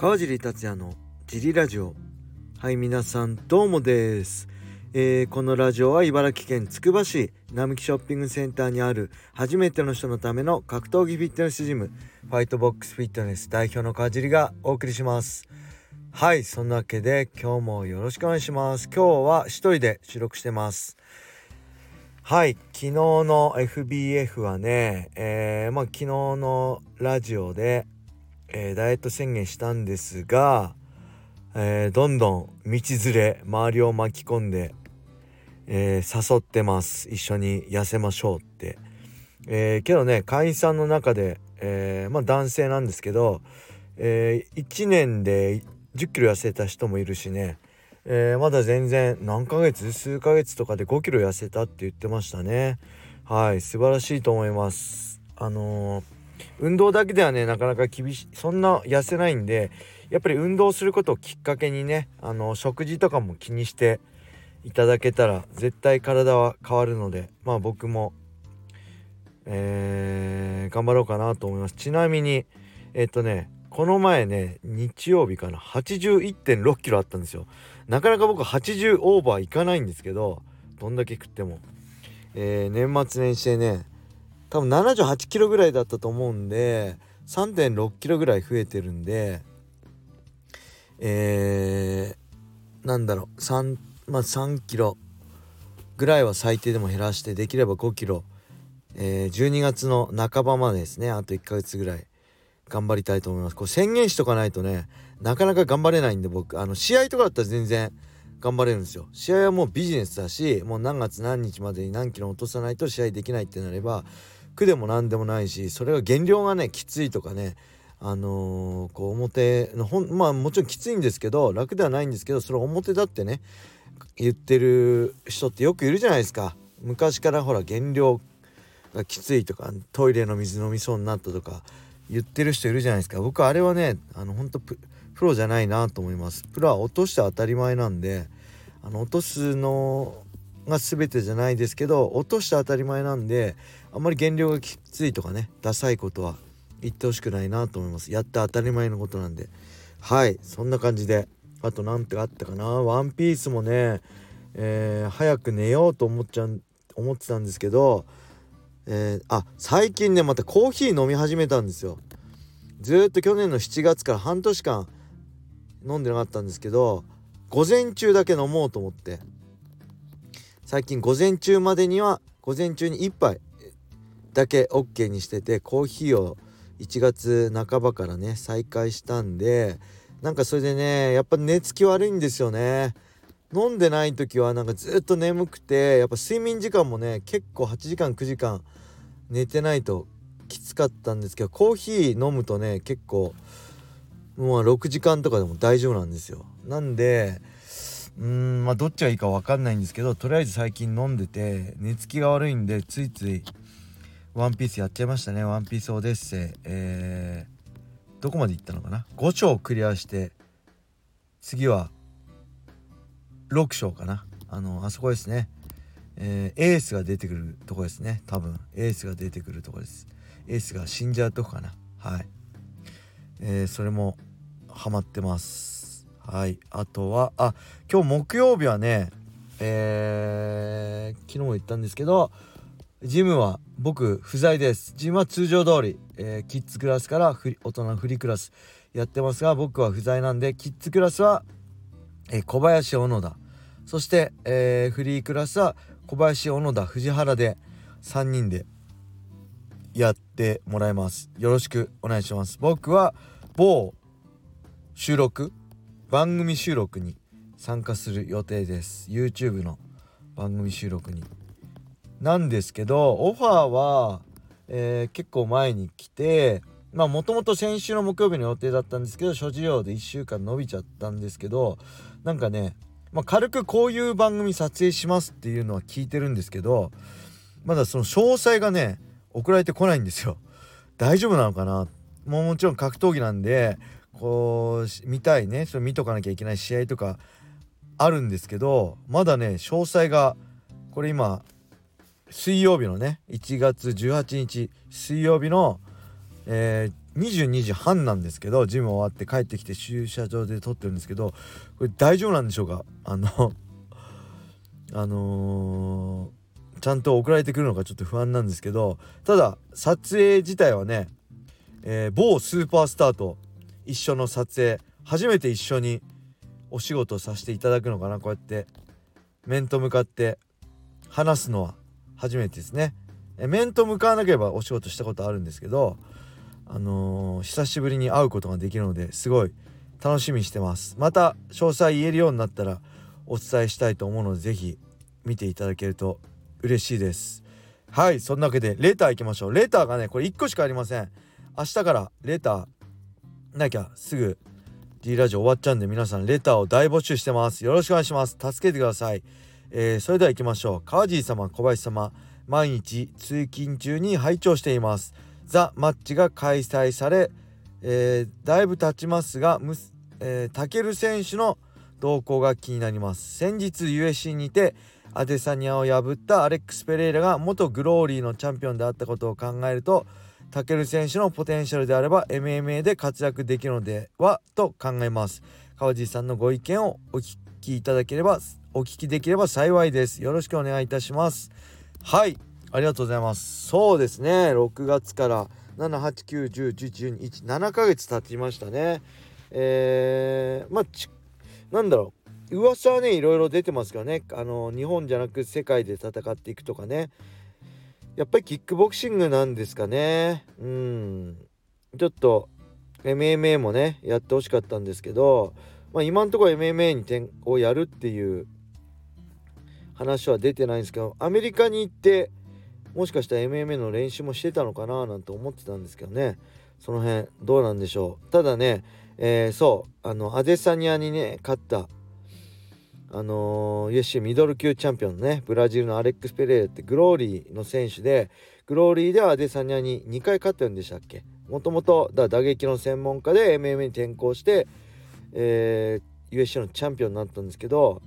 川尻達也のジリラジオ。はい皆さんどうもです、えー、このラジオは茨城県つくば市並木ショッピングセンターにある初めての人のための格闘技フィットネスジムファイトボックスフィットネス代表の川尻がお送りします。はいそんなわけで今日もよろしくお願いします。今日は一人で収録してます。はい昨日の FBF はね、えー、まあ昨日のラジオでえー、ダイエット宣言したんですが、えー、どんどん道連れ周りを巻き込んで、えー、誘ってます。一緒に痩せましょうって、えけどね会員さんの中で、えまあ男性なんですけど、え1年で1 0キロ痩せた人もいるしね、えまだ全然何ヶ月数ヶ月とかで5キロ痩せたって言ってましたね。はい素晴らしいと思います。あのー運動だけではねなかなか厳しいそんな痩せないんでやっぱり運動することをきっかけにねあの食事とかも気にしていただけたら絶対体は変わるのでまあ僕もえー、頑張ろうかなと思います。ちなみにえっ、とねこの前ね日曜日かな81.6キロあったんですよ。なかなか僕80オーバーいかないんですけどどんだけ食っても、えー、年末年始でね多分78キロぐらいだったと思うんで3.6キロぐらい増えてるんでえー、なんだろう3まあ3キロぐらいは最低でも減らしてできれば5キロ、えー、12月の半ばまでですねあと1ヶ月ぐらい頑張りたいと思います。こう宣言しとかないとねなかなか頑張れないんで僕あの試合とかだったら全然頑張れるんですよ。試合はもうビジネスだしもう何月何日までに何キロ落とさないと試合できないってなれば苦でも何でもないしそれが減量がねきついとかねあのー、こう表のほんまあもちろんきついんですけど楽ではないんですけどそれ表だってね言ってる人ってよくいるじゃないですか。昔からほら減量がきついとかトイレの水飲みそうになったとか言ってる人いるじゃないですか。僕あれはねあの本当プロじゃないなと思います。プロは落として当たり前なんであの落とすのが全てじゃないですけど落として当たり前なんであんまり減量がきついとかねダサいことは言ってほしくないなと思います。やって当たり前のことなんで。はいそんな感じであと何てあったかな。ワンピースもね、えー、早く寝ようと思っちゃう思ってたんですけど、えー、あ最近ねまたコーヒー飲み始めたんですよ。ずっと去年の7月から半年間飲んでなかったんですけど午前中だけ飲もうと思って。最近午前中までには午前中に1杯だけ OK にしててコーヒーを1月半ばからね再開したんでなんかそれでねやっぱ寝つき悪いんですよね。飲んでない時はなんかずっと眠くてやっぱ睡眠時間もね結構8時間9時間寝てないときつかったんですけどコーヒー飲むとね結構もう6時間とかでも大丈夫なんですよ。なんでうーんまあどっちがいいか分かんないんですけどとりあえず最近飲んでて寝つきが悪いんでついついワンピースやっちゃいましたね。ワンピースオデッセイ。えー、どこまで行ったのかな ?5 章クリアして、次は6章かな。あの、あそこですね。えー、エースが出てくるとこですね。多分、エースが出てくるとこです。エースが死んじゃうとこかな。はい。えー、それもハマってます。はい。あとは、あ、今日木曜日はね、えー、昨日も言ったんですけど、ジムは僕不在です。ジムは通常通り、えー、キッズクラスから大人フリークラスやってますが僕は不在なんでキッズクラスは、えー、小林小野田。そして、えー、フリークラスは小林小野田藤原で3人でやってもらいます。よろしくお願いします。僕は某収録番組収録に参加する予定です。YouTube の番組収録に。なんですけどオファーは、えー、結構前に来てまあもともと先週の木曜日の予定だったんですけど諸事情で1週間伸びちゃったんですけどなんかね、まあ、軽くこういう番組撮影しますっていうのは聞いてるんですけどまだその詳細がね送られてこないんですよ。大丈夫なのかな？もうもちろん格闘技なんでこう見たいねそれ見とかなきゃいけない試合とかあるんですけどまだね詳細がこれ今水曜日のね1月18日水曜日の、えー、22時半なんですけどジム終わって帰ってきて駐車場で撮ってるんですけどこれ大丈夫なんでしょうか？あのあのー、ちゃんと送られてくるのかちょっと不安なんですけどただ撮影自体はね、えー、某スーパースターと一緒の撮影初めて一緒にお仕事させていただくのかなこうやって面と向かって話すのは。初めてですね。面と向かわなければお仕事したことあるんですけどあのー、久しぶりに会うことができるのですごい楽しみにしてます。また詳細言えるようになったらお伝えしたいと思うので是非見ていただけると嬉しいです。はいそんなわけでレター行きましょう。レターがねこれ1個しかありません。明日からレターなきゃすぐ D ラジオ終わっちゃうんで皆さんレターを大募集してます。よろしくお願いします。助けてください。えー、それでは行きましょう。川尻様小林様。毎日通勤中に拝聴しています。ザ・マッチが開催され、えー、だいぶ経ちますがむ、えー、タケル選手の動向が気になります。先日 USC にてアデサニアを破ったアレックス・ペレイラが元グローリーのチャンピオンであったことを考えるとタケル選手のポテンシャルであれば MMA で活躍できるのではと考えます。川地さんのご意見をお聞きいただければお聞きできれば幸いです。よろしくお願いいたします。はい。ありがとうございます。そうですね。6月から789101117ヶ月経ちましたね。えー、まあなんだろう。噂はねいろいろ出てますからね。あの日本じゃなく世界で戦っていくとかね。やっぱりキックボクシングなんですかね。うん。ちょっと MMA もねやってほしかったんですけど、まあ、今のところ MMA に転をやるっていう話は出てないんですけどアメリカに行ってもしかしたら MMA の練習もしてたのかななんて思ってたんですけどね。その辺どうなんでしょう。ただね、えー、そうあのアデサニアにね勝ったあのー、UFC ミドル級チャンピオンのねブラジルのアレックス・ペレーってグローリーの選手でグローリーではアデサニアに2回勝ってるんでしたっけ？もともと打撃の専門家で MMA に転向して、えー、UFC のチャンピオンになったんですけど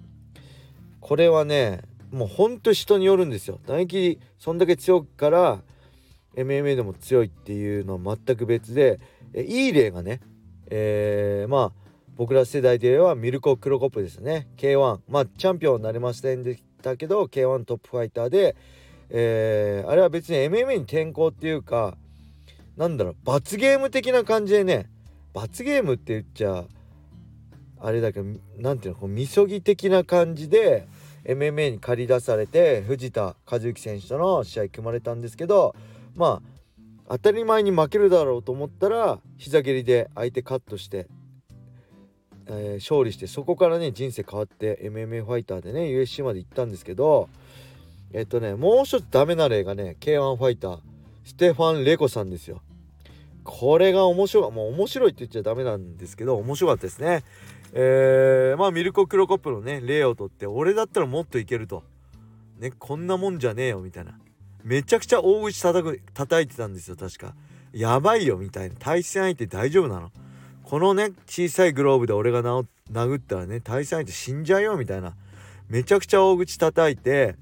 これはねもうほんと人によるんですよ。打撃そんだけ強くから MMA でも強いっていうのは全く別でいい例がね、えー、まあ僕ら世代ではミルコ・クロコップですね。K1 まあチャンピオンになりませんでしたけど K1 トップファイターで、えー、あれは別に MMA に転向っていうかなんだろう罰ゲーム的な感じでね罰ゲームって言っちゃあれだけど何ていうのこうみそぎ的な感じで MMA に借り出されて藤田和幸選手との試合組まれたんですけどまあ当たり前に負けるだろうと思ったら膝蹴りで相手カットして、えー、勝利してそこからね人生変わって MMA ファイターでね USC まで行ったんですけどえっとねもう一つダメな例がね K1 ファイターステファン・レコさんですよ。これが面白いもう面白いって言っちゃダメなんですけど面白かったですね。えー、まあミルコ・クロコップのね例をとって俺だったらもっといけると。ねこんなもんじゃねえよみたいな。めちゃくちゃ大口叩く叩いてたんですよ確か。やばいよみたいな。対戦相手大丈夫なの。このね小さいグローブで俺が殴ったらね対戦相手死んじゃうよみたいな。めちゃくちゃ大口叩いて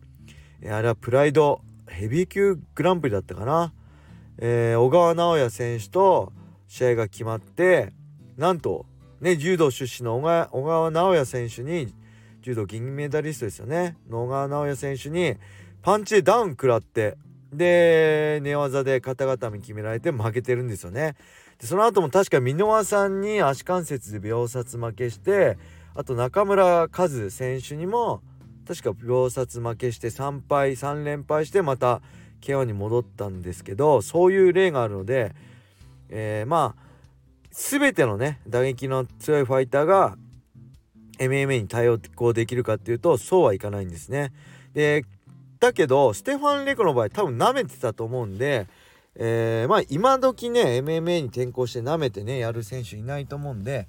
あれはプライドヘビー級グランプリだったかな、えー、小川直也選手と試合が決まってなんとね、柔道出身の小川直也選手に柔道銀メダリストですよね小川直也選手にパンチでダウン食らってで寝技で肩固め決められて負けてるんですよね。でその後も確か箕輪さんに足関節で秒殺負けしてあと中村和選手にも確か秒殺負けして3敗3連敗してまた KO に戻ったんですけどそういう例があるので、えー、まあ全てのね打撃の強いファイターが MMA に対応できるかっていうとそうはいかないんですね。でだけどステファン・レコの場合多分舐めてたと思うんで、えー、まあ今時ね MMA に転向して舐めてねやる選手いないと思うんで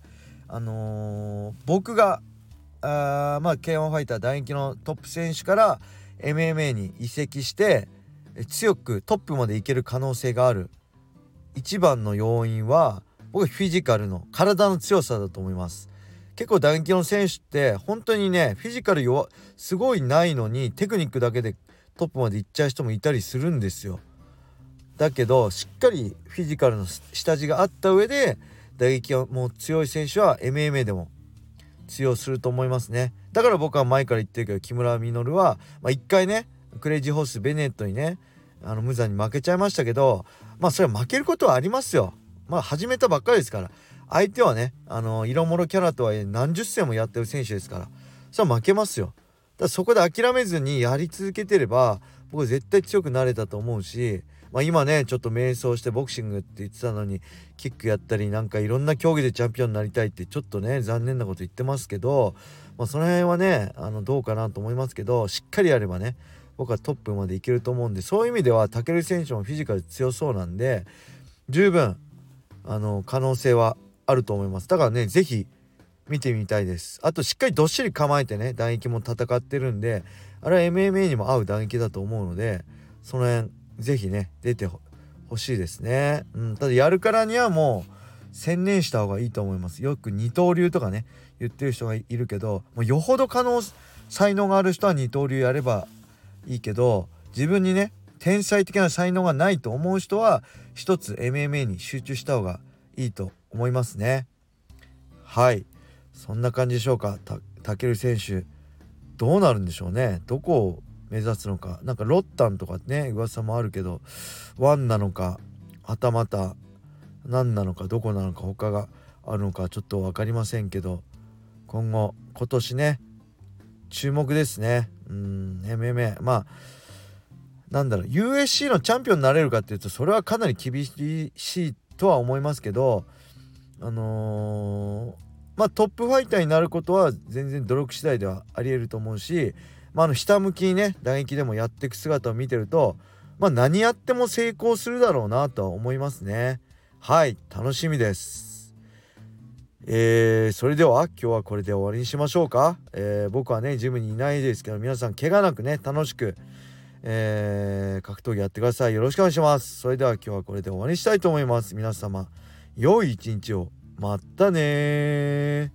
あのー、僕があまあ K1 ファイター打撃のトップ選手から MMA に移籍して強くトップまでいける可能性がある一番の要因は僕フィジカルの体の強さだと思います。結構打撃の選手って本当にねフィジカル弱すごいないのにテクニックだけでトップまで行っちゃう人もいたりするんですよ。だけどしっかりフィジカルの下地があった上で打撃がもう強い選手は MMA でも通用すると思いますね。だから僕は前から言ってるけど木村稔は、まあ、1回ねクレイジーホースベネットにねあの無残に負けちゃいましたけどまあそれは負けることはありますよ。まあ始めたばっかりですから相手はねあの色物キャラとはいえ何十戦もやってる選手ですからそれは負けますよ。だそこで諦めずにやり続けてれば僕絶対強くなれたと思うしまあ、今ねちょっと迷走してボクシングって言ってたのにキックやったりなんかいろんな競技でチャンピオンになりたいってちょっとね残念なこと言ってますけど、まあ、その辺はねあのどうかなと思いますけどしっかりやればね僕はトップまでいけると思うんでそういう意味では武尊選手もフィジカル強そうなんで十分あの可能性はあると思います。だからね是非見てみたいです。あとしっかりどっしり構えてね打撃も戦ってるんであれは MMA にも合う打撃だと思うのでその辺是非ね出てほしいですね、うん、ただやるからにはもう専念した方がいいと思います。よく二刀流とかね言ってる人がいるけどもうよほど可能才能がある人は二刀流やればいいけど自分にね天才的な才能がないと思う人は一つ MMA に集中した方がいいと思いますね。はい。そんな感じでしょうか。たける選手。どうなるんでしょうね。どこを目指すのか。なんかロッタンとかね噂もあるけどワンなのかはたまた何なのかどこなのか他があるのかちょっと分かりませんけど今後今年ね注目ですね。うん MMA まあなんだろう USC のチャンピオンになれるかっていうとそれはかなり厳しいとは思いますけどあのー、まあトップファイターになることは全然努力次第ではありえると思うし、まあ、あの下向きにね打撃でもやっていく姿を見てると、まあ、何やっても成功するだろうなとは思いますね。はい楽しみです。えー、それでは今日はこれで終わりにしましょうか、えー、僕はねジムにいないですけど皆さん怪我なくね楽しくえー、格闘技やってください。よろしくお願いします。それでは今日はこれで終わりにしたいと思います。皆様、良い一日を。またね